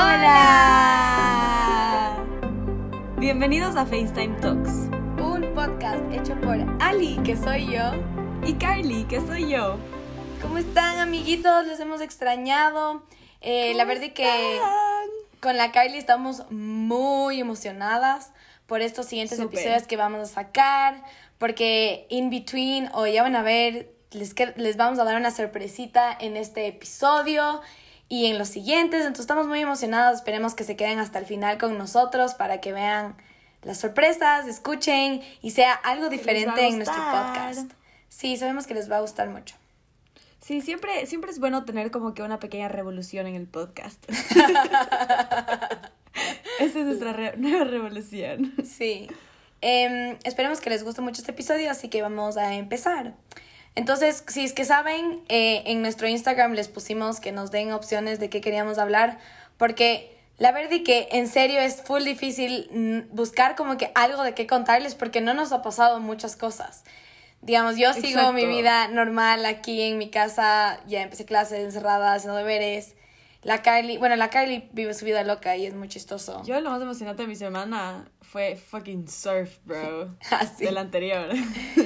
Hola. Bienvenidos a FaceTime Talks. Un podcast hecho por Ali, que soy yo. Y Carly, que soy yo. ¿Cómo están, amiguitos? Les hemos extrañado. Eh, la verdad es que con la Carly estamos muy emocionadas por estos siguientes episodios que vamos a sacar. Porque in between, o ya van a ver, les, les vamos a dar una sorpresita en este episodio y en los siguientes. Entonces estamos muy emocionados. Esperemos que se queden hasta el final con nosotros para que vean las sorpresas, escuchen y sea algo diferente en nuestro podcast. Sí, sabemos que les va a gustar mucho. Sí, siempre, siempre es bueno tener como que una pequeña revolución en el podcast. Esta es nuestra re- nueva revolución. Sí. Em, esperemos que les guste mucho este episodio, así que vamos a empezar. Entonces, si es que saben, eh, en nuestro Instagram les pusimos que nos den opciones de qué queríamos hablar, porque la verdad que en serio es full difícil mm, buscar como que algo de qué contarles, porque no nos ha pasado muchas cosas. Digamos, yo sigo mi vida normal aquí en mi casa, ya empecé clases encerrada, haciendo deberes. La Carly, bueno, la Carly vive su vida loca y es muy chistoso. Yo lo más emocionante de mi semana fue fucking surf, bro. Así. Del anterior.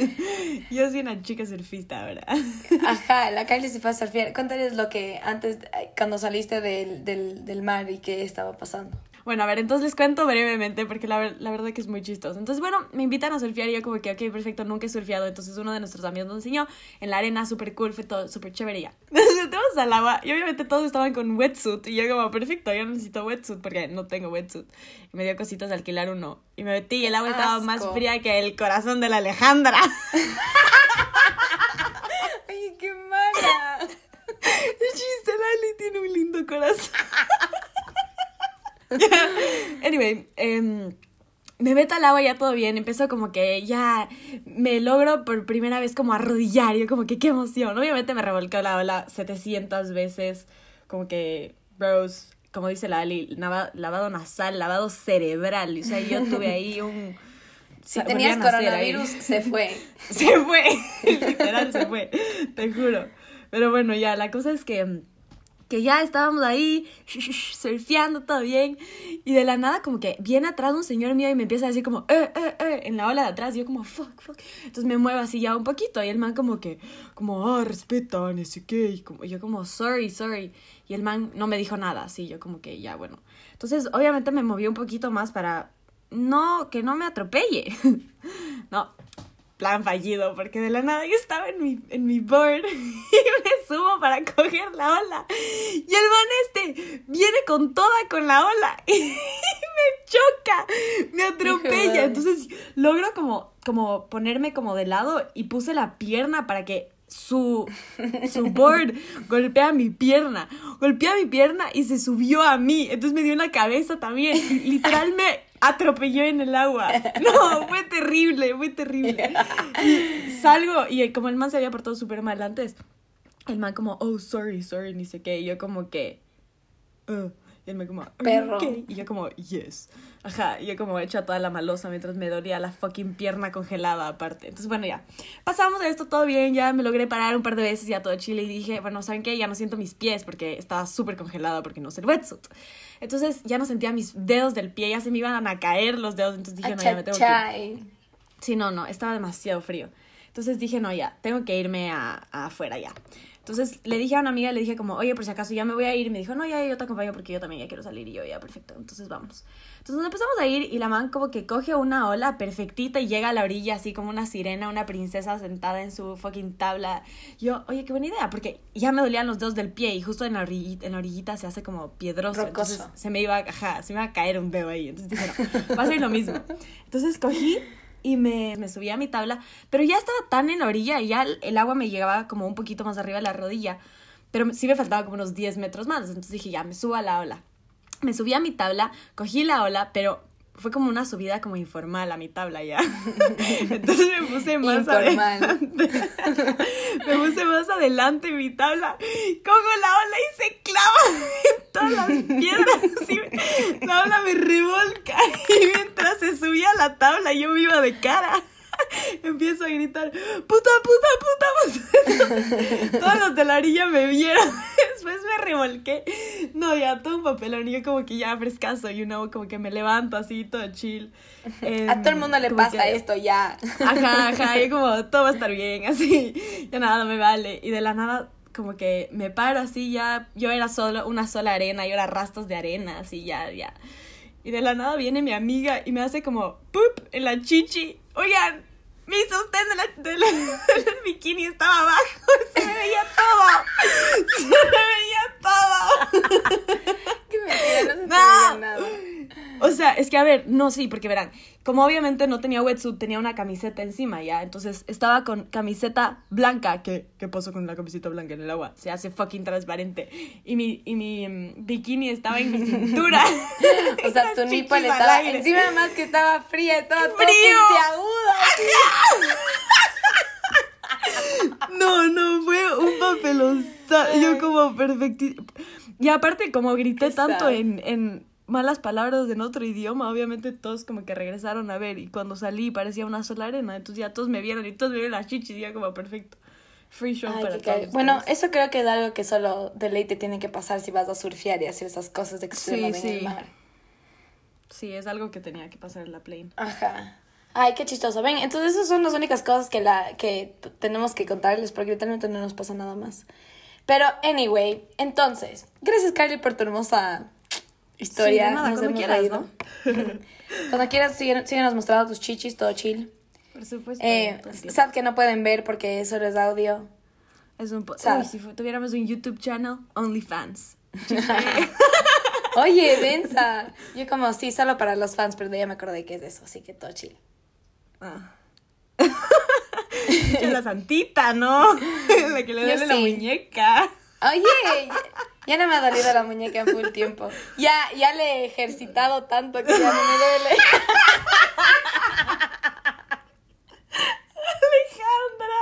Yo soy una chica surfista ahora. Ajá, la Carly se fue a surfear. Cuéntales lo que antes, cuando saliste del, del, del mar y qué estaba pasando. Bueno, a ver, entonces les cuento brevemente porque la, ver- la verdad que es muy chistoso. Entonces, bueno, me invitan a surfear y yo como que, ok, perfecto, nunca he surfeado. Entonces uno de nuestros amigos nos enseñó en la arena, súper cool, fue todo súper chévere ya. Nos metemos al agua y obviamente todos estaban con wetsuit y yo como, perfecto, yo necesito wetsuit porque no tengo wetsuit. Y me dio cositas de alquilar uno. Y me metí y el agua estaba más fría que el corazón de la Alejandra. ¡Ay, qué mala! El chiste, Lali tiene un lindo corazón. anyway, em, me meto al agua ya todo bien. Empezó como que ya me logro por primera vez como arrodillar. Yo como que qué emoción. Obviamente me revolcó la ola 700 veces. Como que, bros, como dice la Ali, lava- lavado nasal, lavado cerebral. O sea, yo tuve ahí un... Si tenías coronavirus, se fue. Se fue, literal se fue, te juro. Pero bueno, ya, la cosa es que, que ya estábamos ahí, surfeando, todo bien. Y de la nada, como que viene atrás un señor mío y me empieza a decir como, eh, eh, eh, en la ola de atrás. Y yo como, fuck, fuck. Entonces me muevo así ya un poquito. Y el man como que, como, ah, respeta, no sé qué. Y como, yo como, sorry, sorry. Y el man no me dijo nada, así, yo como que, ya, bueno. Entonces, obviamente me moví un poquito más para, no, que no me atropelle. no, plan fallido, porque de la nada yo estaba en mi, en mi board y me subo para coger la ola. Y el man este viene con toda con la ola y me choca, me atropella. Entonces logro como, como ponerme como de lado y puse la pierna para que su, su board golpea mi pierna. Golpea mi pierna y se subió a mí. Entonces me dio en la cabeza también. Literal me atropelló en el agua. No, fue terrible, fue terrible. Y salgo y como el man se había portado súper mal antes, el man como, oh, sorry, sorry, ni sé qué. Y yo como que, "Uh", y él me como, "Are you Perro. okay?" Y yo como, yes. Ajá, y yo como hecha toda la malosa mientras me dolía la fucking pierna congelada aparte. Entonces, bueno, ya. Pasamos de esto todo bien, ya me logré parar un par de veces ya todo chile y dije, bueno, ¿saben qué? Ya no siento mis pies porque estaba súper congelada porque no sé el wetsuit. Entonces ya no sentía mis dedos del pie, ya se me iban a caer los dedos, entonces dije, no, ya me tengo que ir. Sí, no, no, estaba demasiado frío. Entonces dije, no, ya, tengo que irme a, a afuera ya. Entonces le dije a una amiga, le dije como, oye, por si acaso ya me voy a ir. Y me dijo, no, ya, yo te acompaño porque yo también ya quiero salir. Y yo, ya, perfecto, entonces vámonos. Entonces nos empezamos a ir y la man como que coge una ola perfectita y llega a la orilla así como una sirena, una princesa sentada en su fucking tabla. Yo, oye, qué buena idea, porque ya me dolían los dedos del pie y justo en la orillita, en la orillita se hace como piedroso. Rocoso. Entonces se me iba, ajá, se me iba a caer un dedo ahí. Entonces dije, no, va a ser lo mismo. Entonces cogí y me, me subí a mi tabla, pero ya estaba tan en la orilla y ya el, el agua me llegaba como un poquito más arriba de la rodilla, pero sí me faltaba como unos 10 metros más, entonces dije, ya, me subo a la ola. Me subí a mi tabla, cogí la ola, pero fue como una subida como informal a mi tabla ya. Entonces me puse más Informal. adelante. me puse más adelante en mi tabla, cojo la ola y se clava en todas las piedras. y la ola me revolca y mientras se subía a la tabla yo me iba de cara. Empiezo a gritar, puta, puta, puta, puta. Todos los de la orilla me vieron. Después me revolqué No, ya, todo un papelón. Y yo como que ya frescazo, you know, como que me levanto así, todo chill. a todo el mundo le Em, pasa que- esto ya. Ajá, ajá, y como todo va a estar bien, así, ya nada me vale. Y de la nada, como que me paro así, ya, yo era solo, una sola arena, yo era rastas de arena, así, ya, ya. Y de la nada viene mi amiga y me hace como, ¡pup! en la chichi. Oigan, mi sostén de la, de la- del bikini estaba abajo, se me veía todo, se me veía todo. Qué mentira, no se No. veía nada. O sea, es que a ver, no, sí, porque verán, como obviamente no tenía wetsuit, tenía una camiseta encima ya, entonces estaba con camiseta blanca, que ¿qué pasó con la camiseta blanca en el agua? Se hace fucking transparente. Y mi, y mi mm, bikini estaba en mi cintura. O sea, tu chichis nipple al estaba encima más que estaba fría, estaba todo ¡Frío! No, no, fue un papelón. Yo como perfecti... Y aparte, como grité tanto en, en malas palabras en otro idioma, obviamente todos como que regresaron a ver. Y cuando salí parecía una sola arena. Entonces ya todos me vieron y todos me vieron las chichis y ya como perfecto. Free show Ay, para todos. Bueno, eso creo que es algo que solo de ley te tiene que pasar si vas a surfear y hacer esas cosas Sí, en el sí. mar. Sí, es algo que tenía que pasar en la plane. Ajá. Ay, qué chistoso. Ven, entonces esas son las únicas cosas que, la, que tenemos que contarles porque literalmente no nos pasa nada más. Pero, anyway, entonces, gracias Carly por tu hermosa historia. Sí, de nada, Nos cuando quieras, reído. cuando quieras, síguenos, síguenos mostrando tus chichis, todo chill. Por supuesto. Eh, sad que no pueden ver porque solo es audio. es un po-. Uy, si tuviéramos un YouTube channel, OnlyFans. Oye, densa. Yo como, sí, solo para los fans, pero ya me acordé que es eso, así que todo chill. Ah. es la santita, ¿no? la que le duele la muñeca. Oye, ya, no me ha dolido la muñeca en full tiempo. Ya, ya le he ejercitado tanto que ya no me duele. Alejandra.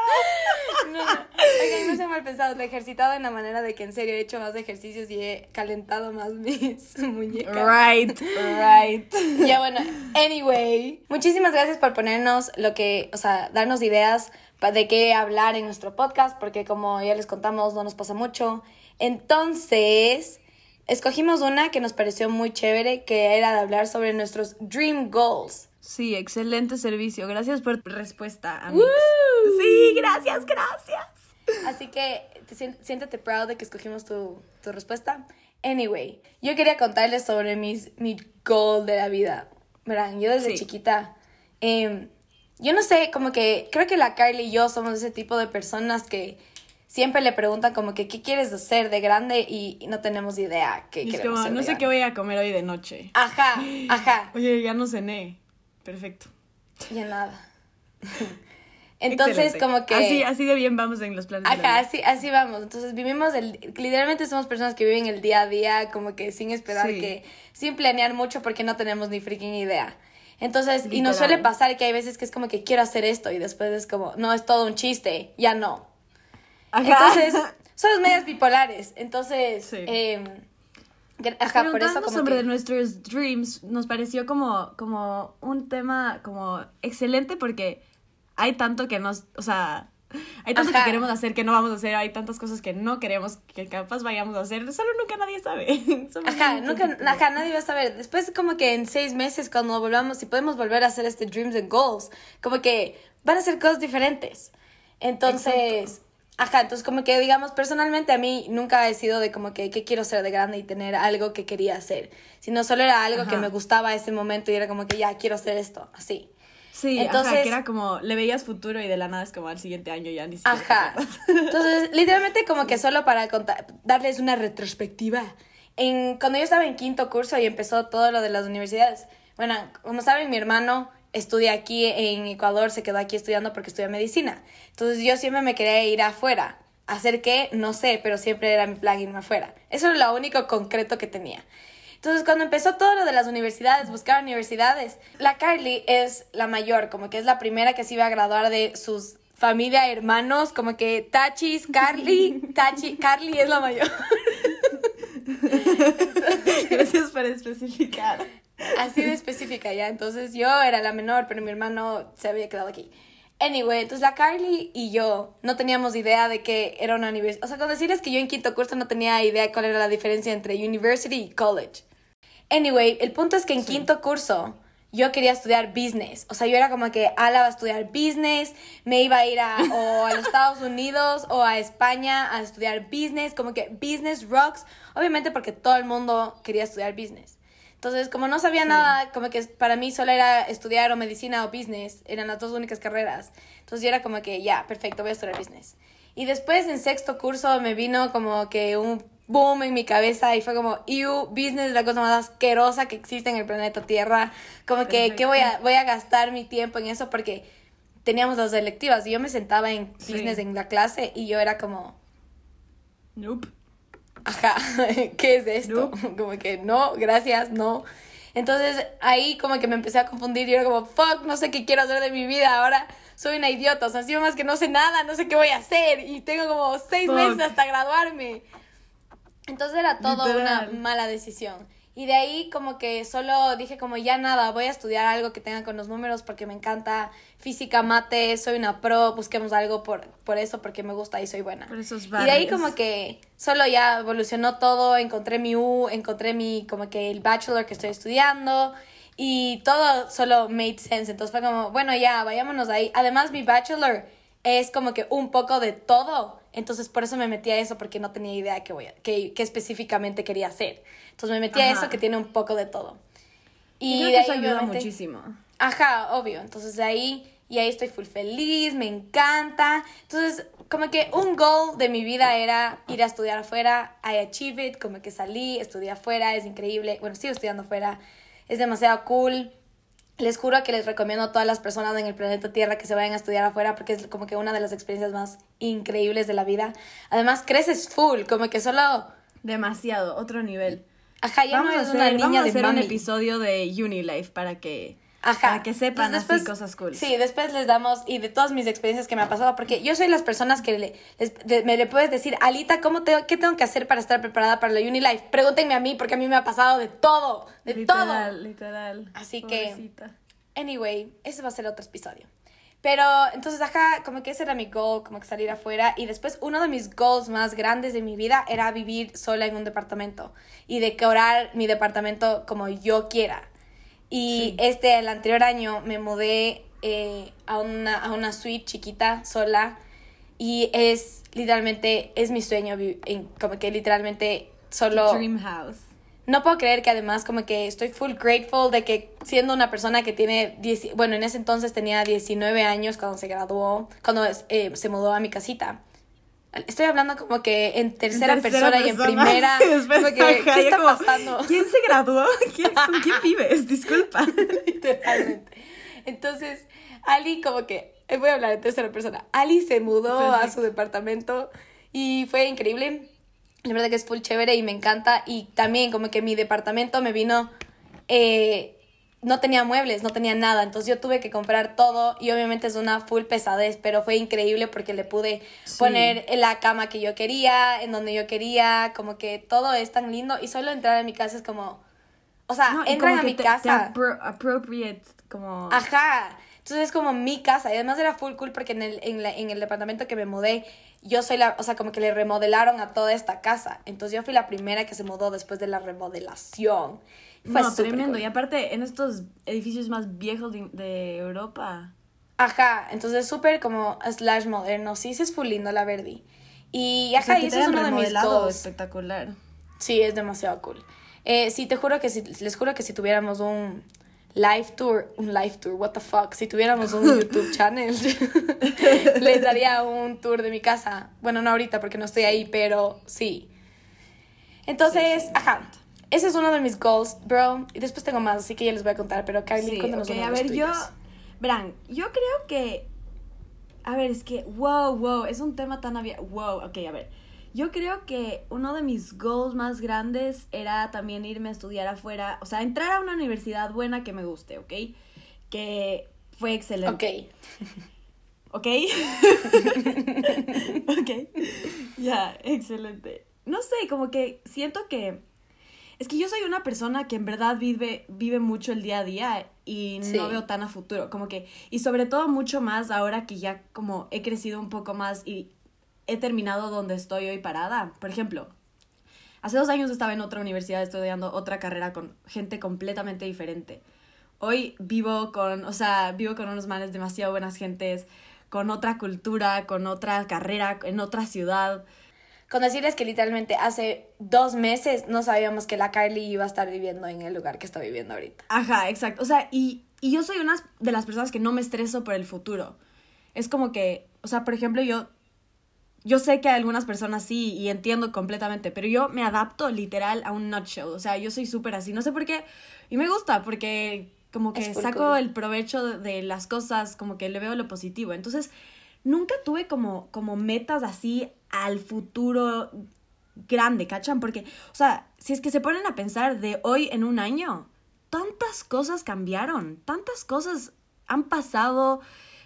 No, no. Oigan, no sean mal pensados. Le he ejercitado en la manera de que en serio he hecho más ejercicios y he calentado más mis muñecas. Right, right. Ya bueno, anyway, muchísimas gracias por ponernos lo que, o sea, darnos ideas de qué hablar en nuestro podcast, porque como ya les contamos, no nos pasa mucho. Entonces, escogimos una que nos pareció muy chévere, que era de hablar sobre nuestros dream goals. Sí, excelente servicio. Gracias por tu respuesta, amigos. Sí, gracias, gracias. Así que te siéntete proud de que escogimos tu, tu respuesta. Anyway, yo quería contarles sobre mis, mi goal de la vida. Verán, yo desde Sí. chiquita, em, yo no sé, como que creo que la Carly y yo somos ese tipo de personas que siempre le preguntan como que qué quieres hacer de grande y, y no tenemos idea qué Y es queremos como, ser no de sé qué voy a comer hoy de noche. Ajá, ajá, Oye, ya no cené. Perfecto. ya nada. Entonces, Excelente. como que... Así, así de bien vamos en los planes. de la Ajá, vida. así, así vamos. Entonces vivimos el, literalmente somos personas que viven el día a día, como que sin esperar Sí. que, sin planear mucho porque no tenemos ni freaking idea. Entonces, y nos suele pasar que hay veces que es como que quiero hacer esto y después es como, no, es todo un chiste, ya no. Ajá. Entonces, somos medias bipolares. Entonces, Sí. gr- ajá, por eso Preguntando como sobre que... nuestros dreams nos pareció como, como un tema como excelente porque hay tanto que nos, o sea, hay tanto Ajá. que queremos hacer que no vamos a hacer, hay tantas cosas que no queremos que capaz vayamos a hacer, solo nunca nadie sabe. Somos Ajá, nunca, ajá, nadie va a saber. Después como que en seis meses cuando volvamos, si podemos volver a hacer este Dreams and Goals, como que van a ser cosas diferentes. Entonces, ajá, entonces como que digamos, personalmente a mí nunca he sido de como que qué quiero ser de grande y tener algo que quería hacer, sino solo era algo que me gustaba ese momento y era como que ya quiero hacer esto, así. Sí, Entonces- ajá, que era como, le veías futuro y de la nada es como al siguiente año ya ni siquiera. Ajá. Entonces, literalmente como que solo para contar, darles una retrospectiva. En, cuando yo estaba en quinto curso y empezó todo lo de las universidades, bueno, como saben, mi hermano estudia aquí en Ecuador, se quedó aquí estudiando porque estudia medicina. Entonces yo siempre me quería ir afuera. ¿Hacer qué? No sé, pero siempre era mi plan irme afuera. Eso era lo único concreto que tenía. Entonces, cuando empezó todo lo de las universidades, buscar universidades, la Carly es la mayor, como que es la primera que se iba a graduar de sus familia, hermanos, como que Tachis, Carly, Tachi, Carly es la mayor. Gracias por especificar. Así de específica ya. Entonces, yo era la menor, pero mi hermano se había quedado aquí. Anyway, entonces la Carly y yo no teníamos idea de que era una universidad. O sea, con decirles que yo en quinto curso no tenía idea cuál era la diferencia entre university y college. Anyway, el punto es que en quinto curso yo quería estudiar business. O sea, yo era como que Ala va a estudiar business, me iba a ir a, o a los Estados Unidos o a España a estudiar business, como que business rocks. Obviamente porque todo el mundo quería estudiar business. Entonces, como no sabía nada, como que para mí solo era estudiar o medicina o business, eran las dos únicas carreras. Entonces yo era como que, ya, perfecto, voy a estudiar business. Y después en sexto curso me vino como que un boom en mi cabeza y fue como, you, business es la cosa más asquerosa que existe en el planeta Tierra. Como que, ¿qué voy a, voy a gastar mi tiempo en eso? Porque teníamos las electivas y yo me sentaba en business en la clase y yo era como... Nope ajá, ¿qué es esto? Como que no, gracias, no. Entonces ahí como que me empecé a confundir y era como, fuck, no sé qué quiero hacer de mi vida, ahora soy una idiota, o sea, si más que no sé nada, no sé qué voy a hacer y tengo como seis meses hasta graduarme. Entonces era todo una mala decisión. Y de ahí como que solo dije como ya nada, voy a estudiar algo que tenga con los números porque me encanta física, mate, soy una pro, busquemos algo por, por eso porque me gusta y soy buena. y de ahí como que solo ya evolucionó todo, encontré mi U, encontré mi como que el bachelor que estoy estudiando y todo solo made sense. Entonces fue como, bueno, ya, vayámonos ahí. Además mi bachelor es como que un poco de todo. Entonces por eso me metí a eso porque no tenía idea qué voy a, qué, específicamente quería hacer. Entonces me metí a eso que tiene un poco de todo. Y, de ahí, eso ayuda muchísimo. Ajá, obvio. Entonces de ahí, y ahí estoy full feliz, me encanta. Entonces, como que un goal de mi vida era ir a estudiar afuera. I achieved it, como que salí, estudié afuera, es increíble. Bueno, sigo estudiando afuera, es demasiado cool. Les juro que les recomiendo a todas las personas en el planeta Tierra que se vayan a estudiar afuera porque es como que una de las experiencias más increíbles de la vida. Además, creces full, como que solo... Demasiado, otro nivel. Ajá, ya vamos no a hacer, una niña vamos a hacer un episodio de Unilife para que Para que sepan así cosas cool. Sí, después les damos, y de todas mis experiencias que me ha pasado, porque yo soy las personas que le, me le puedes decir, Alita, ¿cómo te, ¿qué tengo que hacer para estar preparada para la Unilife? Pregúntenme a mí, porque a mí me ha pasado de todo, de todo. Literal, literal. Así que, anyway, ese va a ser otro episodio. Pero entonces, acá, como que ese era mi goal, como que salir afuera. Y después, uno de mis goals más grandes de mi vida era vivir sola en un departamento y decorar mi departamento como yo quiera. Y este, el anterior año, me mudé eh, a, una, a una suite chiquita, sola. Y es literalmente, es mi sueño, como que literalmente solo... Dream house no puedo creer que además como que estoy full grateful de que siendo una persona que tiene, bueno, en ese entonces tenía 19 años cuando se graduó, cuando eh, se mudó a mi casita. Estoy hablando como que en tercera, persona, y en primera. ¿Qué está pasando? ¿Quién se graduó? ¿Con quién vives? Disculpa. Literalmente. Entonces, Ali como que, eh, voy a hablar en tercera persona. Ali se mudó a su departamento y fue increíble la verdad que es full chévere y me encanta. Y también como que mi departamento me vino... Eh, no tenía muebles, no tenía nada, entonces yo tuve que comprar todo y obviamente es una full pesadez, pero fue increíble porque le pude poner en la cama que yo quería, en donde yo quería, como que todo es tan lindo y solo entrar a mi casa es como, o sea, entran a mi casa. appropriate, como... Ajá, entonces es como mi casa y además era full cool porque en el, en, la, en el departamento que me mudé yo soy la, o sea, como que le remodelaron a toda esta casa. Entonces yo fui la primera que se mudó después de la remodelación. Fue no, tremendo. Y aparte, en estos edificios más viejos de, Europa. Ajá, entonces súper como slash moderno. Sí, sí es full lindo, la Verdi. Y acá, y eso es uno de mis goals. espectacular. Sí, es demasiado cool. Eh, sí, te juro que si, les juro que si tuviéramos un live tour, un live tour, what the fuck, si tuviéramos un YouTube channel, les daría un tour de mi casa. Bueno, no ahorita porque no estoy ahí, pero sí. Entonces, ajá. Ese es uno de mis goals, bro. Y después tengo más, así que ya les voy a contar. Pero Kylie, sí, cuéntanos okay, A ver, yo. Verán, yo creo que. A ver, es que. Wow, wow. Es un tema tan abierto. Wow, ok, a ver. Yo creo que uno de mis goals más grandes era también irme a estudiar afuera, o sea, entrar a una universidad buena que me guste, ¿ok? Que fue excelente. Ok. ¿Ok? ok. Ya, excelente. No sé, como que siento que Es que yo soy una persona que en verdad vive, vive mucho el día a día y Sí. no veo tan a futuro, como que, y sobre todo mucho más ahora que ya como he crecido un poco más y he terminado donde estoy hoy parada. Por ejemplo, hace dos años estaba en otra universidad estudiando otra carrera con gente completamente diferente. Hoy vivo con, o sea, vivo con unos manes demasiado buenas gentes, con otra cultura, con otra carrera, en otra ciudad. Con decirles que literalmente hace dos meses no sabíamos que la Carly iba a estar viviendo en el lugar que está viviendo ahorita. Ajá, exacto. O sea, y, y yo soy una de las personas que no me estreso por el futuro. Es como que, o sea, por ejemplo, yo, yo sé que hay algunas personas sí y entiendo completamente, pero yo me adapto literal a un nutshell. O sea, yo soy súper así. No sé por qué. Y me gusta porque como que saco cool. el provecho de las cosas, como que le veo lo positivo. Entonces, nunca tuve como, como metas así al futuro grande, ¿cachan? Porque, o sea, si es que se ponen a pensar de hoy en un año, tantas cosas cambiaron, tantas cosas han pasado.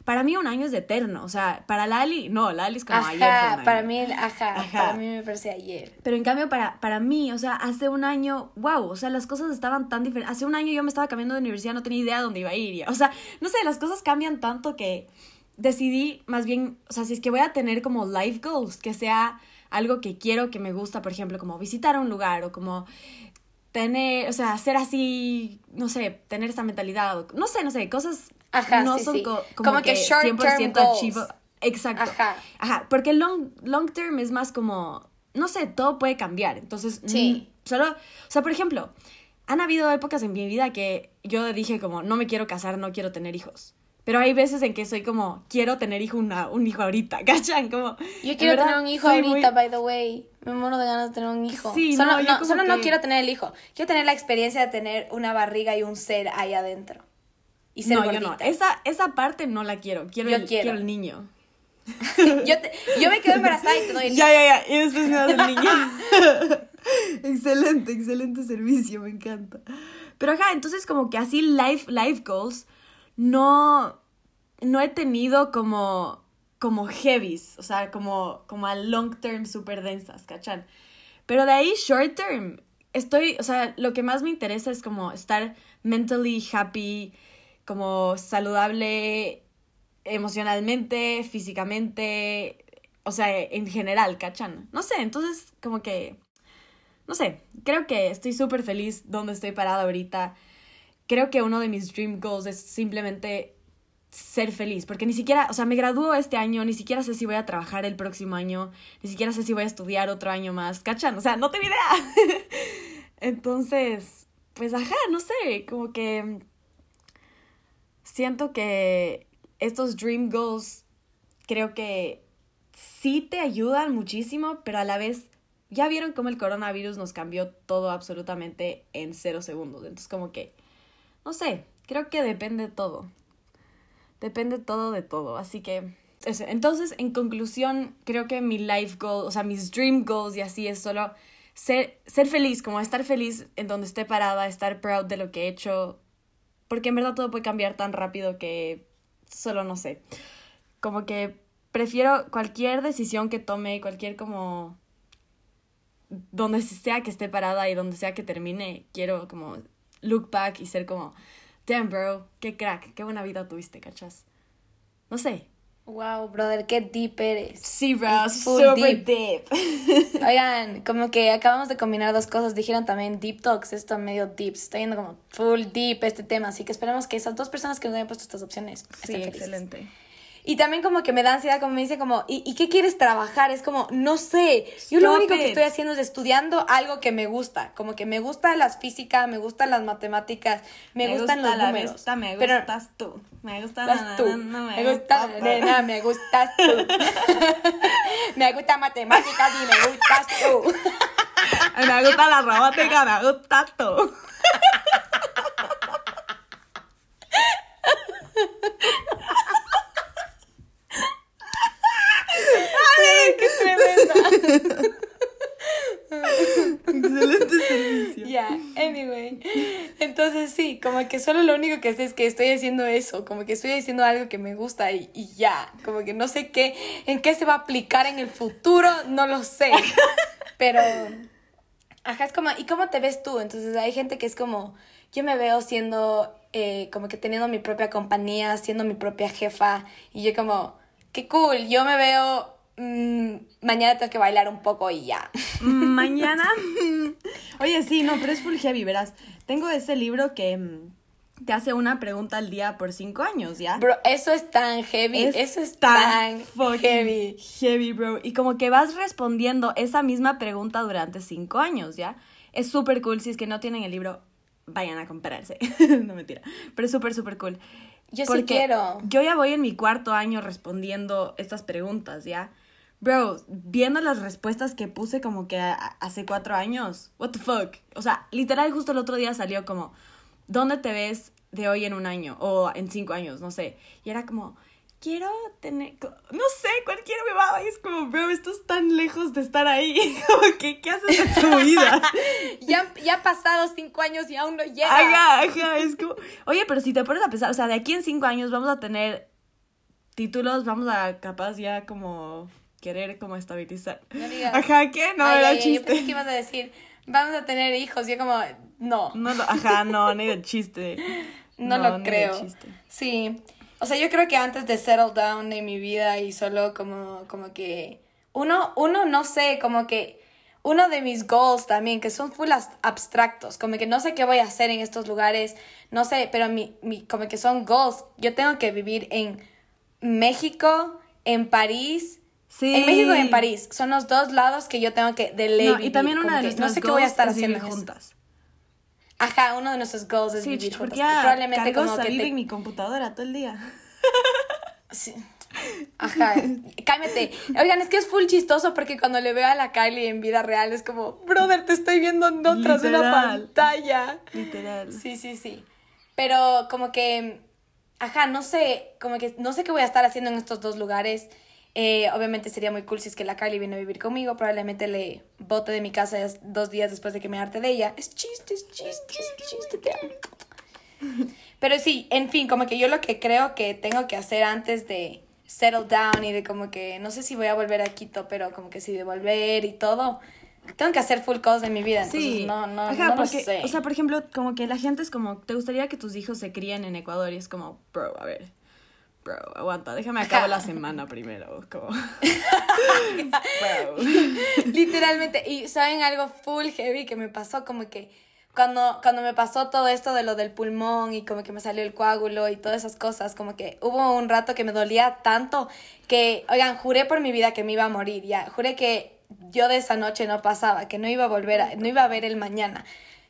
Para mí un año es eterno, o sea, para Lali, no, Lali es como ayer. fue un Ajá, año. para mí, ajá, Ajá. para mí me parece ayer. Pero en cambio, para, para mí, o sea, hace un año, wow, o sea, las cosas estaban tan diferentes. Hace un año yo me estaba cambiando de universidad, no tenía idea de dónde iba a ir. O sea, no sé, las cosas cambian tanto que decidí más bien, o sea, si es que voy a tener como life goals, que sea algo que quiero, que me gusta, por ejemplo, como visitar un lugar o como tener, o sea, ser así, no sé, tener esta mentalidad, o- no sé, no sé, cosas Ajá, no sí, son sí. co- como, Como que que, short-term 100% goals. achieve- Exacto. Ajá. Ajá, porque long, long term es más como, no sé, todo puede cambiar. Entonces, Sí. mm, solo, o sea, por ejemplo, han habido épocas en mi vida que yo dije como, no me quiero casar, no quiero tener hijos. Pero hay veces en que soy como, quiero tener hijo una, un hijo ahorita, ¿cachan? Como, Yo quiero verdad, tener un hijo ahorita, muy- by the way. Me muero de ganas de tener un hijo. Sí, solo no, solo no quiero tener el hijo. Quiero tener la experiencia de tener una barriga y un ser ahí adentro. Y ser No, yo no. gordita. Esa, esa parte no la quiero. Quiero, Yo el, quiero. el niño. yo, te- yo me quedo embarazada y te doy el Ya, ya, ya. Y después me das el niño. excelente, excelente servicio, me encanta. Pero ajá, entonces como que así life, life goals no, no he tenido como, como heavies, o sea, como, como a long term super densas, ¿cachan? Pero de ahí short term, estoy, o sea, lo que más me interesa es como estar mentally happy, como saludable emocionalmente, físicamente, o sea, en general, ¿cachan? No sé, entonces como que, no sé, creo que estoy súper feliz donde estoy parada ahorita. Creo que uno de mis dream goals es simplemente ser feliz, porque ni siquiera, o sea, me gradúo este año, ni siquiera sé si voy a trabajar el próximo año, ni siquiera sé si voy a estudiar otro año más, ¿cachan? O sea, no tengo idea. Entonces, pues ajá, no sé, como que siento que estos dream goals creo que sí te ayudan muchísimo, pero a la vez ya vieron cómo el coronavirus nos cambió todo absolutamente en cero segundos. Entonces como que, no sé, creo que depende todo. Depende todo de todo. Así que, eso. Entonces, en conclusión, creo que mi life goal, o sea, mis dream goals y así es solo ser, ser feliz, como estar feliz en donde esté parada, estar proud de lo que he hecho. Porque en verdad todo puede cambiar tan rápido que solo no sé. Como que prefiero cualquier decisión que tome, cualquier como donde sea que esté parada y donde sea que termine, quiero como look back y ser como, damn bro, qué crack, qué buena vida tuviste, ¿cachas? No sé. Wow, brother, qué deep eres. Sí, bro, It's super deep. deep. Oigan, como que acabamos de combinar dos cosas. Dijeron también deep talks, esto medio deep. Se está yendo como full deep este tema. Así que esperemos que esas dos personas que nos hayan puesto estas opciones sí, felices. Y también como que me da ansiedad, como me dice como, ¿y, ¿y qué quieres trabajar? Es como, no sé. Yo lo Stop único que it. estoy haciendo es estudiando algo que me gusta. Como que me gusta las físicas, me gustan las matemáticas, me, gustan gusta los la números. vista, me pero gustas tú. Me gusta vas na, tú. na, na, me gusta, nena, me gustas tú. me gusta matemáticas y me gustas tú. Me gusta la robótica, me gusta tú. ¡Ay, Excelente servicio. Ya, anyway. Entonces sí, como que solo lo único que sé es que estoy haciendo eso, como que estoy haciendo algo que me gusta y, y ya, como que no sé qué, en qué se va a aplicar en el futuro, no lo sé. Pero Ajá, es como, ¿y cómo te ves tú? Entonces hay gente que es como, yo me veo siendo, eh, como que teniendo mi propia compañía, siendo mi propia jefa, y yo como, qué cool, yo me veo, mm, mañana tengo que bailar un poco y ya. Mañana. Oye, sí, no, pero es full heavy, verás. Tengo ese libro que mm, te hace una pregunta al día por cinco años, ¿ya? Bro, eso es tan heavy, eso es tan, fucking heavy. Heavy, bro. Y como que vas respondiendo esa misma pregunta durante cinco años, ¿ya? Es súper cool. Si es que no tienen el libro, vayan a comprarse. no mentira. Pero es súper, súper cool. Yo sí Porque quiero. Yo ya voy en mi cuarto año respondiendo estas preguntas, ¿ya? Bro, viendo las respuestas que puse como que hace cuatro años, what the fuck? O sea, literal justo el otro día salió como, ¿dónde te ves de hoy en un año? O en cinco años, no sé. Y era como, quiero tener, no sé, cualquier bebada. Y es como, bro, estás tan lejos de estar ahí. Como que, ¿qué haces en tu vida? Ya, ya han pasado cinco años y aún no llega. Ajá, ajá, es como... Oye, pero si te pones a pensar, o sea, de aquí en cinco años vamos a tener títulos, vamos a capaz ya como querer como estabilizar. No digas. Ajá, ¿qué? No, Ay, era ay, ay, Yo chiste. pensé que ibas a decir, vamos a tener hijos. Yo como, no, No, ajá, no, ni de chiste. no, No, lo ni de creo. chiste. Sí. O sea, yo creo que antes de settle down en mi vida y solo como, como que... Uno, uno, no sé, como que... Uno de mis goals también, que son full abstractos, como que no sé qué voy a hacer en estos lugares, no sé, pero mi, mi, como que son goals. Yo tengo que vivir en México, en París, Sí. En México y en París. Son los dos lados que yo tengo que de ley No, y también una de que nuestras No sé qué voy a estar haciendo juntas. Ajá, uno de nuestros goals es Sí, vivir ya Probablemente como que te... en mi computadora todo el día. Sí. Ajá, cálmate. Oigan, es que es full chistoso porque cuando le veo a la Kylie en vida real es como, brother, te estoy viendo no tras una pantalla. Literal. Sí, sí, sí. Pero como que, ajá, no sé, como que no sé qué voy a estar haciendo en estos dos lugares. Eh, obviamente sería muy cool si es que la Kylie viene a vivir conmigo. Probablemente le bote de mi casa dos días después de que me harte de ella. Es chiste, es chiste, es chiste, te amo. Pero sí, en fin, como que yo lo que creo que tengo que hacer antes de settle down y de como que, no sé si voy a volver a Quito, pero como que sí de volver y todo, tengo que hacer full cosas de mi vida. Entonces, Sí, no, no, Ajá, no lo porque, sé. o sea, por ejemplo, como que la gente es como, ¿te gustaría que tus hijos se críen en Ecuador? Y es como, bro, a ver, bro, aguanta, déjame acabar la semana primero, como, bro. Literalmente. Y saben algo full heavy que me pasó, como que cuando, cuando me pasó todo esto de lo del pulmón y como que me salió el coágulo y todas esas cosas, como que hubo un rato que me dolía tanto que, oigan, juré por mi vida que me iba a morir, ya, juré que yo de esa noche no pasaba, que no iba a volver, a, no iba a ver el mañana.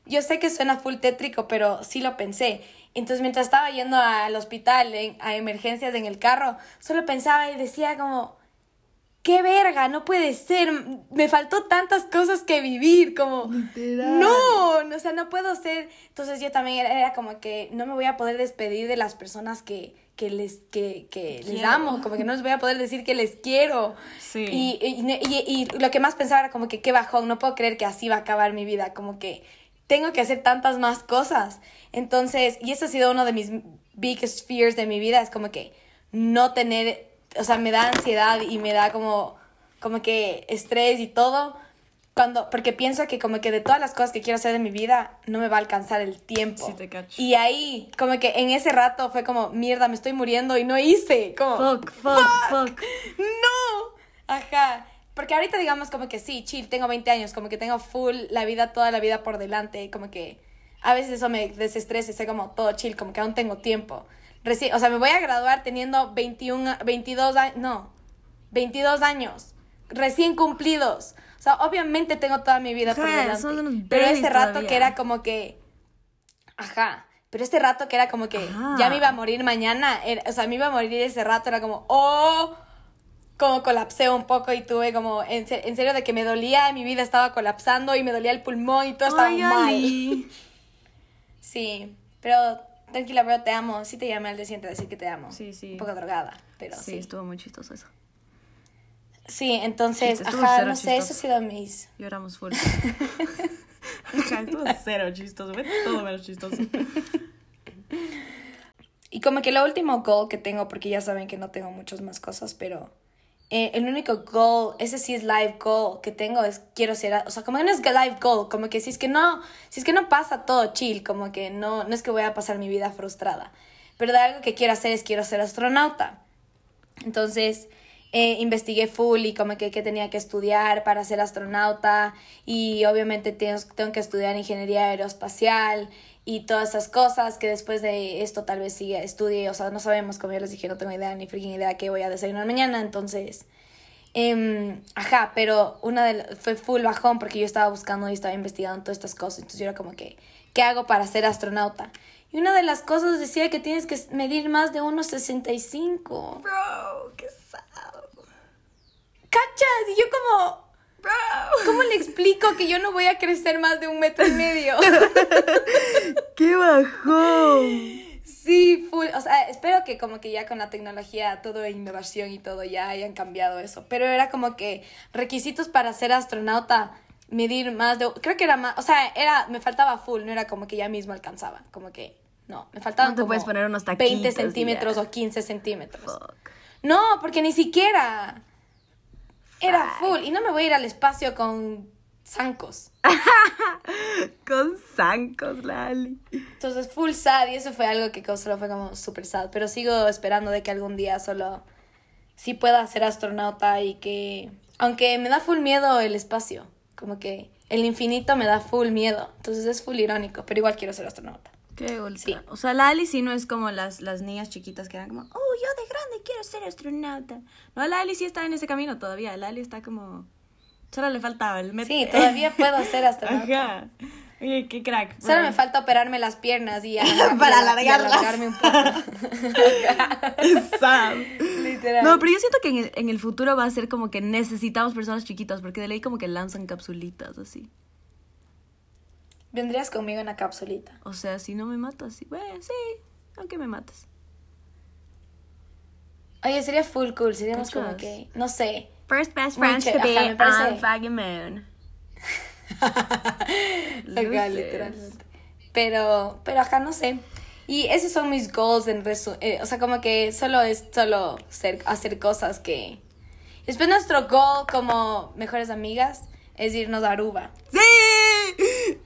Yo sé que suena full tétrico, pero sí lo pensé. Entonces, mientras estaba yendo al hospital, en- a emergencias en el carro, solo pensaba y decía como, qué verga, no puede ser, me faltó tantas cosas que vivir, como, Literal. no, o sea, no puedo ser, entonces yo también era, era como que no me voy a poder despedir de las personas que, que les, que, que les amo, como que no les voy a poder decir que les quiero. Sí. Y, y, y- y lo que más pensaba era como que qué bajón, no puedo creer que así va a acabar mi vida, como que tengo que hacer tantas más cosas. Entonces, y eso ha sido uno de mis biggest fears de mi vida, es como que no tener, o sea, me da ansiedad y me da como, como que estrés y todo, cuando, porque pienso que como que de todas las cosas que quiero hacer de mi vida, no me va a alcanzar el tiempo. Sí, te cacho. Y ahí, como que en ese rato fue como, mierda, me estoy muriendo y no hice, como... Fuck, fuck, fuck. ¡No! Ajá. Porque ahorita digamos como que sí, chill, tengo 20 años, como que tengo full la vida, toda la vida por delante, como que a veces eso me desestresa, sé como todo chill, como que aún tengo tiempo. Reci- o sea, me voy a graduar teniendo 21, a- 22 años, no, 22 años, recién cumplidos. O sea, obviamente tengo toda mi vida por Ajá, delante. somos unos Pero ese rato todavía. que era como que, ajá, pero este rato que era como que Ajá. ya me iba a morir mañana, era- o sea, me iba a morir ese rato, era como, oh, como colapsé un poco y tuve como, en, en serio, de que me dolía, mi vida estaba colapsando y me dolía el pulmón y todo estaba Ay, mal. Ali. Sí, pero tranquila, bro, te amo. Sí te llamé al día siguiente a decir que te amo. Sí, sí. Un poco drogada, pero Sí, sí. estuvo muy chistoso eso. Sí, entonces, estuvo ajá, no sé, eso ha sido mis... Lloramos full. Ajá, estuvo cero chistoso, fue todo menos chistoso. Y como que lo último goal que tengo, porque ya saben que no tengo muchas más cosas, pero eh, el único goal, ese sí es live goal que tengo, es quiero ser, o sea, como que no es live goal, como que si es que no, si es que no pasa todo chill, como que no, no es que voy a pasar mi vida frustrada, pero de algo que quiero hacer es quiero ser astronauta. Entonces, eh, investigué full y como que, que tenía que estudiar para ser astronauta y obviamente tengo, tengo que estudiar ingeniería aeroespacial y todas esas cosas que después de esto tal vez siga estudie, o sea, no sabemos, como ya les dije, no tengo idea ni freaking idea qué voy a desayunar mañana, entonces, eh, ajá, pero una de fue full bajón porque yo estaba buscando y estaba investigando todas estas cosas, entonces yo era como que, ¿qué hago para ser astronauta? Y una de las cosas decía que tienes que medir más de 1,65. Bro, qué sad. ¿Cachas? Y yo como, Bro. ¿cómo le explico que yo no voy a crecer más de un metro y medio? ¡Qué bajón! Sí, full. O sea, espero que como que ya con la tecnología, todo innovación y todo ya hayan cambiado eso. Pero era como que requisitos para ser astronauta, medir más de... Creo que era más... O sea, era, me faltaba full, no era como que ya mismo alcanzaba. Como que... No, me faltaban No te como puedes poner unos 20 taquitos y centímetros ya. o 15 centímetros. Fuck. No, porque ni siquiera. Era full. Y no me voy a ir al espacio con zancos. Con zancos, Lali. Entonces, full sad. Y eso fue algo que solo fue como super sad. Pero sigo esperando de que algún día solo sí pueda ser astronauta y que. Aunque me da full miedo el espacio. Como que el infinito me da full miedo. Entonces es full irónico. Pero igual quiero ser astronauta. Qué ultra. Sí. O sea, Lali sí no es como las, las niñas chiquitas que eran como, oh, yo de grande quiero ser astronauta. No, Lali sí está en ese camino todavía. Lali está como. Solo le faltaba el met- Sí, todavía puedo ser astronauta. Ajá. Oye, qué crack. Solo me falta operarme las piernas y, Para y alargarlas. alargarme un poco. Literal. No, pero yo siento que en el, en el futuro va a ser como que necesitamos personas chiquitas, porque de ley como que lanzan capsulitas así. Vendrías conmigo en la capsulita. O sea, si no me matas, sí, bueno, sí, aunque me mates. Oye, sería full cool. Seríamos como que, no sé. First best friends to be ajá, on fucking moon. Acá, literalmente. Pero, pero acá no sé. Y esos son mis goals en resu eh, o sea, como que solo es solo ser, hacer cosas que... Después nuestro goal como mejores amigas es irnos a Aruba. ¡Sí!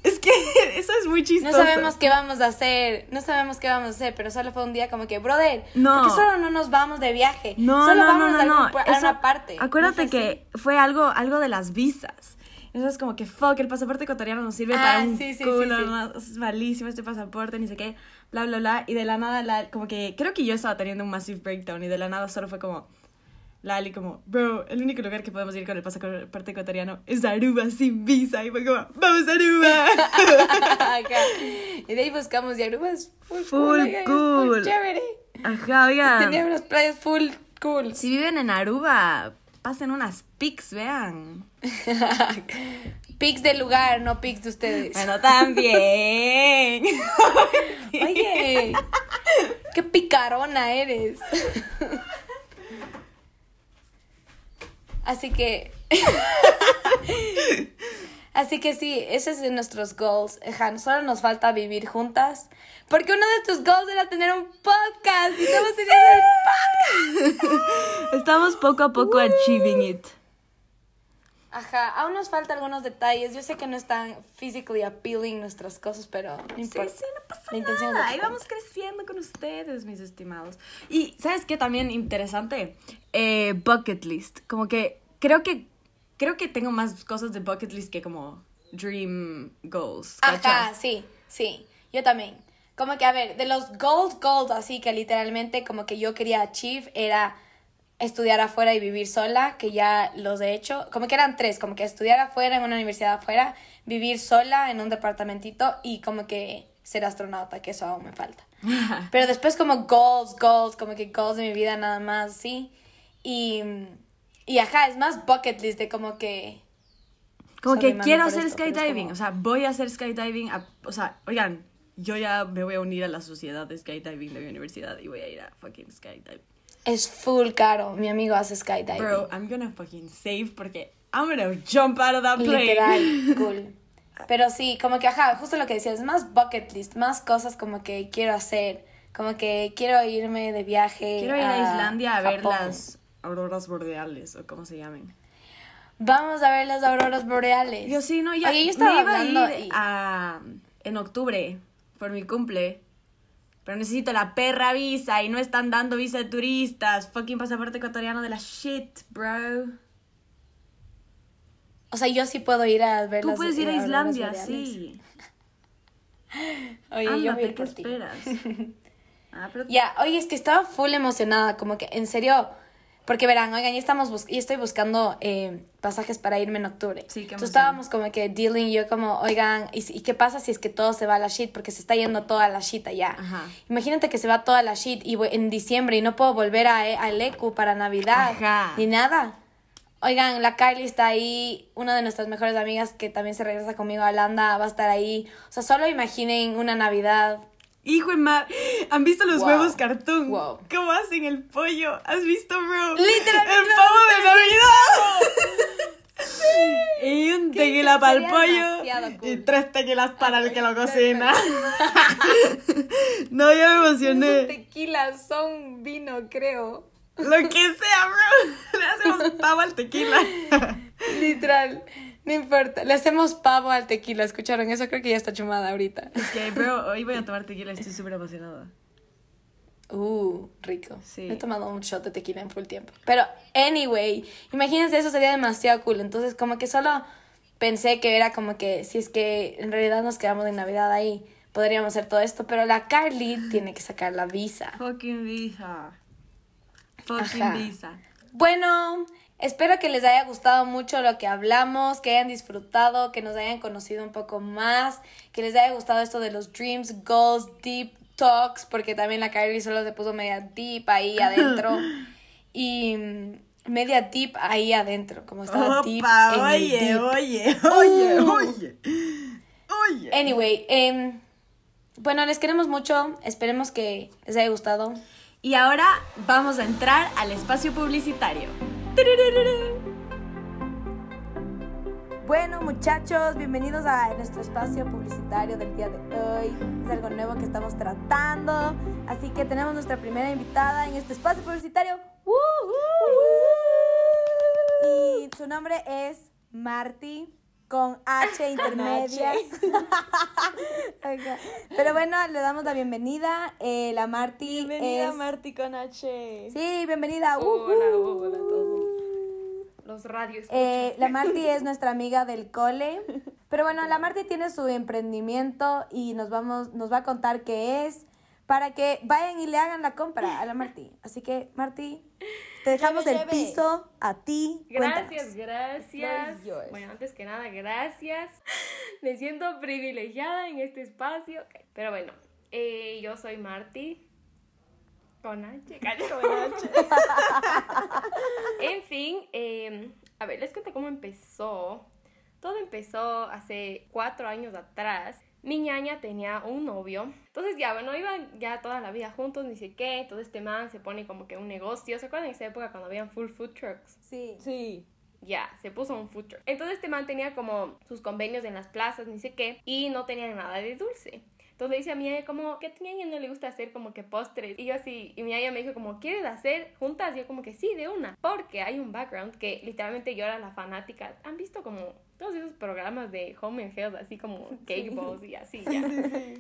Es que eso es muy No chistoso. sabemos qué vamos a hacer, no sabemos qué vamos a hacer, pero solo fue un día como que, brother, No. ¿por qué solo no nos vamos de viaje? No, solo no, vamos no, a, no, algún no. a Eso- una parte. Acuérdate No fue que fue algo, algo de las visas. Eso es como que, fuck, el pasaporte ecuatoriano nos sirve Ah, para un sí, sí, sí, culo, sí. ¿no? es malísimo este pasaporte, ni sé qué, bla, bla, bla. Y de la nada, la, como que, creo que yo estaba teniendo un massive breakdown y de la nada solo fue como, Lali como, bro, el único lugar que podemos ir con el pasaporte ecuatoriano es Aruba sin visa. Y fue como, vamos a Aruba. Y de ahí buscamos y Aruba es full, Full cool. es full cool. chévere. Ajá, oigan. Tenía unas playas full cool. Si viven en Aruba, pasen unas pics, vean. pics del lugar, no pics de ustedes. Bueno, también. Oye, qué picarona eres. Así que. Así que sí, ese es de nuestros goals. Ajá, solo nos falta vivir juntas. Porque uno de tus goals era tener un podcast. Y estamos teniendo el podcast. Estamos poco a poco achieving it. Ajá, aún nos faltan algunos detalles. Yo sé que no están physically appealing nuestras cosas, pero no Sí, importa. sí, no pasa La intención nada. Ahí vamos creciendo con ustedes, mis estimados. Y, ¿sabes qué? También interesante. Eh, bucket list. Como que creo que creo que tengo más cosas de bucket list que como dream goals. Ajá, ¿cachas? sí, sí, yo también. Como que, a ver, de los goals, goals, así que literalmente como que yo quería achieve era estudiar afuera y vivir sola, que ya los he hecho. Como que eran tres, como que estudiar afuera en una universidad afuera, vivir sola en un departamentito y como que ser astronauta, que eso aún me falta. Pero después como goals, goals, como que goals de mi vida nada más, sí. Y, y ajá, es más bucket list de como que... Como que quiero hacer esto, skydiving. como- O sea, voy a hacer skydiving. a- o sea, oigan, yo ya me voy a unir a la sociedad de skydiving de mi universidad y voy a ir a fucking skydiving. Es full caro, mi amigo hace skydiving. Bro, I'm gonna fucking save porque I'm gonna jump out of that plane. Literal, cool. Pero sí, como que, ajá, justo lo que decías, más bucket list, más cosas como que quiero hacer. Como que quiero irme de viaje. Quiero ir a Islandia a ver las, auroras boreales o como se llamen. Vamos a ver las auroras boreales. Yo sí, no, ya Oye, yo estaba me iba a hablando ir y- a- en octubre por mi cumple. Pero necesito la perra visa y no están dando visa de turistas. Fucking pasaporte ecuatoriano de la shit, bro. O sea, yo sí puedo ir a ver Tú las puedes ir a Islandia, sí. Oye, yo voy a Ándate, ir ¿qué por ti. esperas? Ah, pero Ya, oye, es que estaba full emocionada, como que en serio, porque verán, oigan, ya estamos bus y estoy buscando eh, pasajes para irme en octubre. Sí, qué Entonces estábamos como que dealing, yo como, oigan, ¿y, si- ¿y qué pasa si es que todo se va a la shit? Porque se está yendo toda la shit allá. Ajá. Imagínate que se va toda la shit y voy- en diciembre y no puedo volver a, a Elecu para Navidad Ajá. ni nada. Oigan, la Kylie está ahí, una de nuestras mejores amigas que también se regresa conmigo a Holanda, va a estar ahí. O sea, solo imaginen una Navidad Hijo de ma... ¿Han visto los Wow. huevos cartoon? Wow. ¿Cómo hacen el pollo? ¿Has visto, bro? Literalmente ¡El pavo de Navidad! y un tequila para el pollo. cool. Y tres tequilas para el que lo cocina. no, ya me emocioné. tequila son vino, creo. Lo que sea, bro. Le hacemos pavo al tequila. Literal. No importa. Le hacemos pavo al tequila. ¿Escucharon? Eso creo que ya está chumada ahorita. es que, bro, hoy voy a tomar tequila. Estoy súper emocionada. Uh, rico. Sí. He tomado un shot de tequila en full tiempo. Pero, anyway, imagínense, eso sería demasiado cool. Entonces, como que solo pensé que era como que si es que en realidad nos quedamos en Navidad ahí, podríamos hacer todo esto. Pero la Carly tiene que sacar la visa. Fucking visa. Fucking Ajá. visa. Bueno, espero que les haya gustado mucho lo que hablamos, que hayan disfrutado, que nos hayan conocido un poco más, que les haya gustado esto de los dreams, goals, deep talks, porque también la Kylie solo se puso media deep ahí adentro. y mm, media deep ahí adentro, como estaba deep Opa, el oye, deep. oye, oye, Uh. oye. Oye. Anyway, em, bueno, les queremos mucho, esperemos que les haya gustado. Y ahora vamos a entrar al espacio publicitario. Bueno, muchachos, bienvenidos a nuestro espacio publicitario del día de hoy. Es algo nuevo que estamos tratando. Así que tenemos nuestra primera invitada en este espacio publicitario. Y su nombre es Marty con H intermedia. Pero bueno, le damos la bienvenida. Eh, la Marty Bienvenida es... Marty con H. Sí, bienvenida. Hola, hola a todos. Los radios. Eh, la Marty es nuestra amiga del cole. Pero bueno, la Marty tiene su emprendimiento y nos vamos, nos va a contar qué es para que vayan y le hagan la compra a la Marty. Así que, Marty, te dejamos Lleve, el lleve. piso a ti. Gracias, Cuéntanos. gracias. Bueno, antes que nada, gracias. Me siento privilegiada en este espacio. Pero bueno, eh, yo soy Marty. Con H, calla. en fin, eh, a ver, les cuento cómo empezó. Todo empezó hace cuatro años atrás. Mi ñaña tenía un novio. Entonces ya, bueno, iban ya toda la vida juntos, ni sé qué. Todo este man se pone como que un negocio. ¿Se acuerdan de esa época cuando habían full food trucks? Sí. Sí. Ya, se puso un food truck. Entonces este man tenía como sus convenios en las plazas, ni sé qué, y no tenía nada de dulce. Entonces le dice a mi ella como, que a tu ñaña no le gusta hacer como que postres. Y yo así, y mi ella me dijo como, ¿quieres hacer juntas? Y yo como que sí, de una. Porque hay un background que literalmente yo era la fanática. ¿Han visto como todos esos programas de Home and Health, así como Cake Boss y así ya?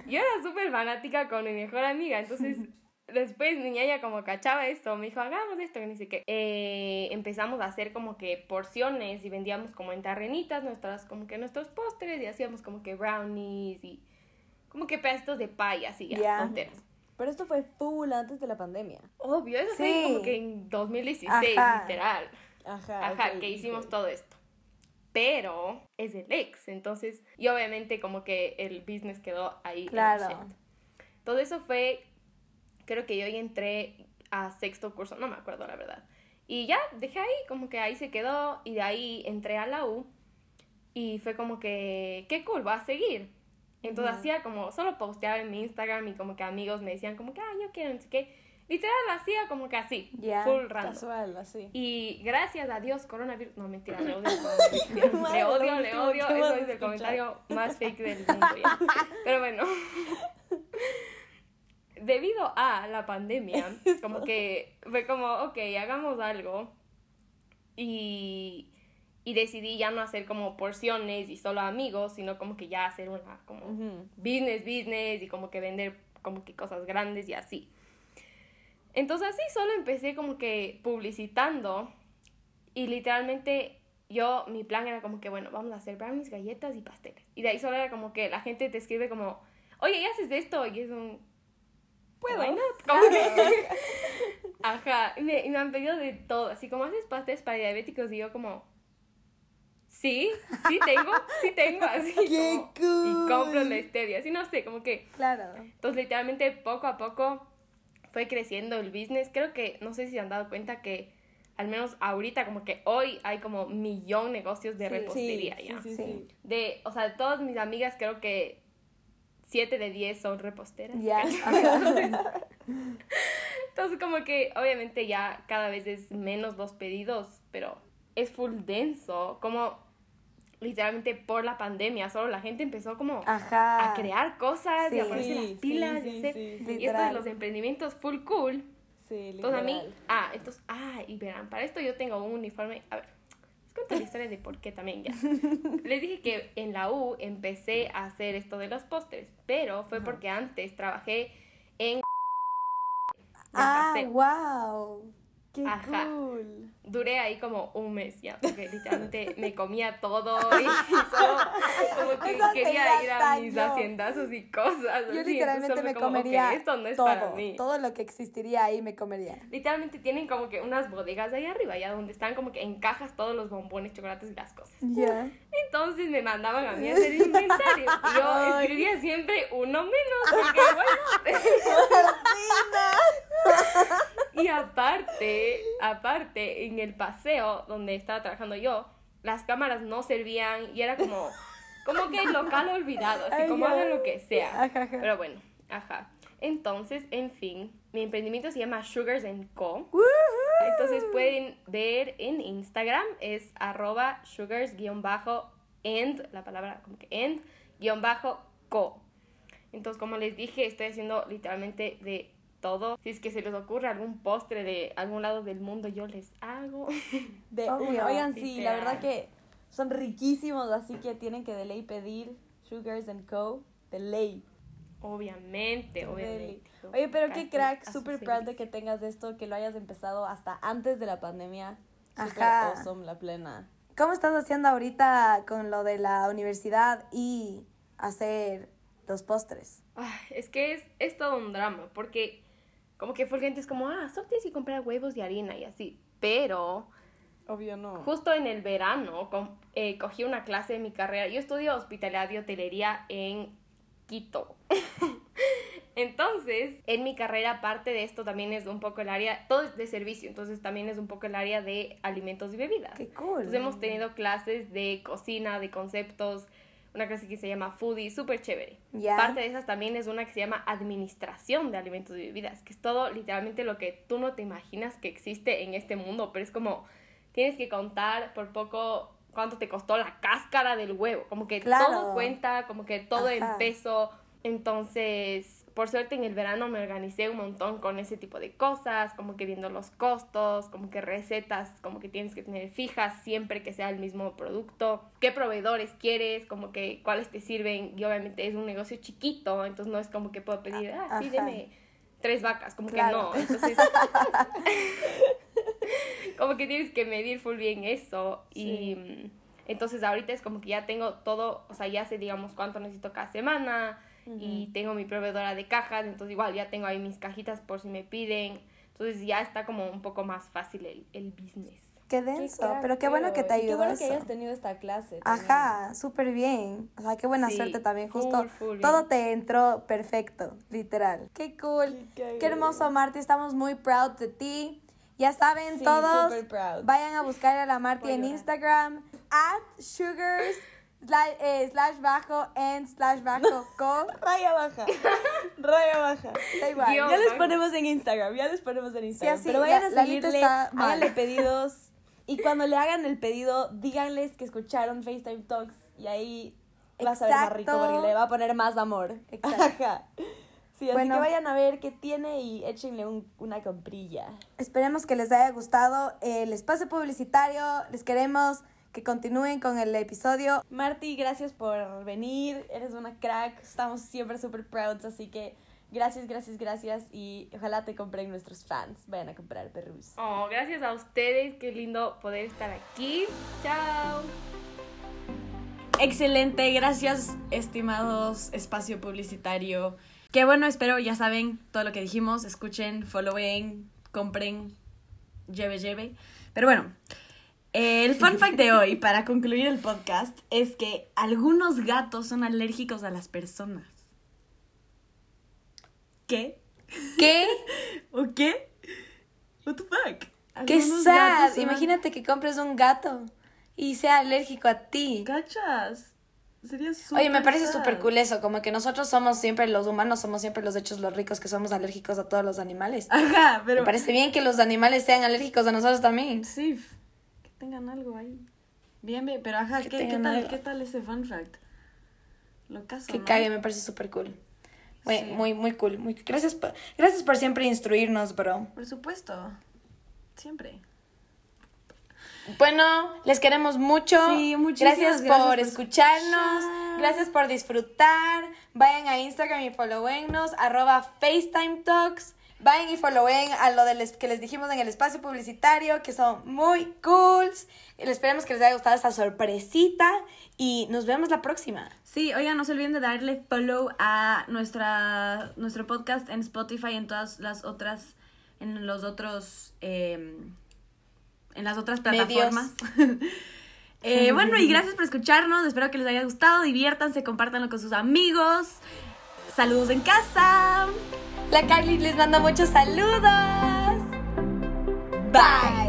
Yo era súper fanática con mi mejor amiga, entonces después mi ñaña como cachaba esto, me dijo, hagamos esto, que ni sé qué. Eh, empezamos a hacer como que porciones y vendíamos como en terrenitas nuestras, como que nuestros postres y hacíamos como que brownies y como que pedacitos de pay, así ya, Ya. tonteras. Pero esto fue full antes de la pandemia. Obvio, eso fue Sí. como que en 2016, Ajá. literal. Ajá. Ajá, que hicimos todo esto. Pero es el ex, entonces, y obviamente como que el business quedó ahí. Claro. Todo eso fue, creo que yo entré a sexto curso, no me acuerdo la verdad. Y ya, dejé ahí, como que ahí se quedó, y de ahí entré a la U, y fue como que, qué cool, va a seguir. Entonces hacía como, solo posteaba en mi Instagram y como que amigos me decían como que, ah, yo quiero, no sé qué. Literal, hacía como que así, Ya, full random. Casual, así. Y gracias a Dios, coronavirus. No, mentira, le odio le odio, le odio. Eso es el comentario más fake del mundo. ya. Pero bueno. debido a la pandemia, como que fue como, ok, hagamos algo. Y, y decidí ya no hacer como porciones y solo amigos, sino como que ya hacer una como Ujú. business, business y como que vender como que cosas grandes y así. Entonces así solo empecé como que publicitando y literalmente yo, mi plan era como que, bueno, vamos a hacer brownies, galletas y pasteles. Y de ahí solo era como que la gente te escribe como, oye, ¿y haces esto? Y es un... Puedo. "Why not?". Como que... Ajá, y me, y me han pedido de todo, así como haces pasteles para diabéticos y yo como... Sí, sí tengo, sí tengo, así ¡Qué como, cool! Y compro la stevia, así no sé, como que... Claro. Entonces, literalmente, poco a poco fue creciendo el business. Creo que, no sé si se han dado cuenta que, al menos ahorita, como que hoy hay como millón negocios de Sí, repostería sí, ya. sí, Sí. sí. De, o sea, de todas mis amigas, creo que 7 de 10 son reposteras. Ya. Entonces, como que, obviamente, ya cada vez es menos los pedidos, pero es full denso. Como, literalmente, por la pandemia, solo la gente empezó como Ajá. a crear cosas y a ponerse Sí, las pilas sí, y hacer- y esto de los emprendimientos full cool. Sí, Entonces a mí, ah, entonces, ah, y verán, para esto yo tengo un uniforme, a ver, les cuento la historia de por qué también ya. Les dije que en la U empecé a hacer esto de los pósters, pero fue porque antes trabajé en... Ah, wow. ¡Qué Ajá. cool! Duré ahí como un mes ya, porque literalmente me comía todo y solo como que Eso quería ir a mis haciendazos y cosas. Yo así, literalmente me como, comería esto no es todo, para mí. todo lo que existiría ahí me comería. Literalmente tienen como que unas bodegas ahí arriba, ya donde están como que en cajas todos los bombones, chocolates y las cosas. Ya. Entonces me mandaban a mí a hacer inventario. Y yo escribía siempre uno menos, porque bueno. Y aparte, aparte, en el paseo donde estaba trabajando yo, las cámaras no servían y era como, como que el local olvidado, así como hagan lo que sea. Ajá, ajá. Pero bueno, ajá. Entonces, en fin, mi emprendimiento se llama Sugars and Co. Entonces pueden ver en Instagram, es arroba sugars-and, la palabra como que and, guion bajo co. Entonces, como les dije, estoy haciendo literalmente de todo. Si es que se les ocurre algún postre de algún lado del mundo, yo les hago. De Obvio. una. Oigan, sí, la verdad que son riquísimos, así que tienen que de ley pedir Sugars and Co. De ley. obviamente, obviamente. Oye, pero qué crack, súper proud de que tengas esto, que lo hayas empezado hasta antes de la pandemia. Súper Ajá. awesome, la plena. ¿Cómo estás haciendo ahorita con lo de la universidad y hacer los postres? Ay, es que es, es todo un drama, porque como que fue gente es como, ah, solo tienes que comprar huevos y harina y así. Pero Obvio no. justo en el verano eh, cogí una clase de mi carrera. Yo estudio hospitalidad y hotelería en Quito. Entonces, en mi carrera, parte de esto también es un poco el área, todo es de servicio, entonces también es un poco el área de alimentos y bebidas. Qué cool. Entonces hemos tenido clases de cocina, de conceptos, una clase que se llama foodie, súper chévere. Parte de esas también es una que se llama administración de alimentos y bebidas, que es todo literalmente lo que tú no te imaginas que existe en este mundo, pero es como tienes que contar por poco cuánto te costó la cáscara del huevo, como que Claro. todo cuenta, como que todo en Ajá. peso. Entonces, por suerte en el verano me organicé un montón con ese tipo de cosas, como que viendo los costos, como que recetas, como que tienes que tener fijas siempre que sea el mismo producto, qué proveedores quieres, como que cuáles te sirven, y obviamente es un negocio chiquito, entonces no es como que puedo pedir, ah, sí, deme tres vacas, como Claro. que no, entonces... como que tienes que medir full bien eso y entonces ahorita es como que ya tengo todo, o sea, ya sé digamos cuánto necesito cada semana y tengo mi proveedora de cajas, entonces igual ya tengo ahí mis cajitas por si me piden, entonces ya está como un poco más fácil el, el business. Qué Qué denso, crack, pero qué bueno que te ayudó Qué bueno que eso. hayas tenido esta clase. también. Ajá, súper bien. O sea, qué buena Sí, suerte también. full, Justo full bien. todo te entró perfecto, literal. Qué cool. Qué Qué, hermoso, Marty. Estamos muy proud de ti. Ya saben Sí, todos, vayan a buscar a la a en. Instagram, at sugars, slash, eh, slash bajo, and slash bajo, co. Raya baja. Raya baja. Da igual. Ya les ponemos en Instagram, ya les ponemos en Instagram. así, Pero vayan la- a seguirle, háganle pedidos. Y cuando le hagan el pedido, díganles que escucharon FaceTime Talks. Y ahí va a saber más rico porque le va a poner más amor. Exacto. Ajá. Sí, así Bueno. que vayan a ver qué tiene y échenle un- una comprilla. Esperemos que les haya gustado el espacio publicitario. Les queremos que continúen con el episodio. Marty, gracias por venir. Eres una crack. Estamos siempre súper proud. Así que gracias, gracias, gracias. Y ojalá te compren nuestros fans. Vayan a comprar perrus. Oh, gracias a ustedes. Qué lindo poder estar aquí. Chao. Excelente, gracias, estimados espacio publicitario. Que bueno, espero, ya saben todo lo que dijimos. Escuchen, followen, compren, lleve, lleve. Pero bueno, el fun fact de hoy, para concluir el podcast, es que algunos gatos son alérgicos a las personas. ¿Qué? ¿Qué? ¿O qué? What the fuck? ¡Qué sad! son- Imagínate que compres un gato y sea alérgico a ti. ¿Cachas? Sería súper Oye, me parece súper cool eso, como que nosotros somos siempre, los humanos somos siempre los hechos los ricos que somos alérgicos a todos los animales. Ajá, pero... Me parece bien que los animales sean alérgicos a nosotros también. Sí, tengan algo ahí. Bien, bien, pero ajá, Que ¿qué, qué tal, algo. ¿qué tal ese fun fact? Lo caso, Que ¿no? cague, me parece súper cool. Muy, Sí. muy, muy cool. Muy, gracias, por, gracias por siempre instruirnos, bro. Por supuesto. Siempre. Bueno, les queremos mucho. Sí, muchísimas gracias, gracias por por escucharnos. escuchar. Gracias por disfrutar. Vayan a Instagram y followennos, arroba FaceTime Talks. Vayan y followen a lo de les- que les dijimos en el espacio publicitario, que son muy cools. Y Esperemos que les haya gustado esta sorpresita. Y nos vemos la próxima. Sí, oigan, no se olviden de darle follow a nuestra, nuestro podcast en Spotify y en todas las otras, en los otros, eh, en las otras plataformas. Eh, bueno, y gracias por escucharnos. Espero que les haya gustado. Diviértanse, compártanlo con sus amigos. Saludos en casa. La Carly les manda muchos saludos. Bye.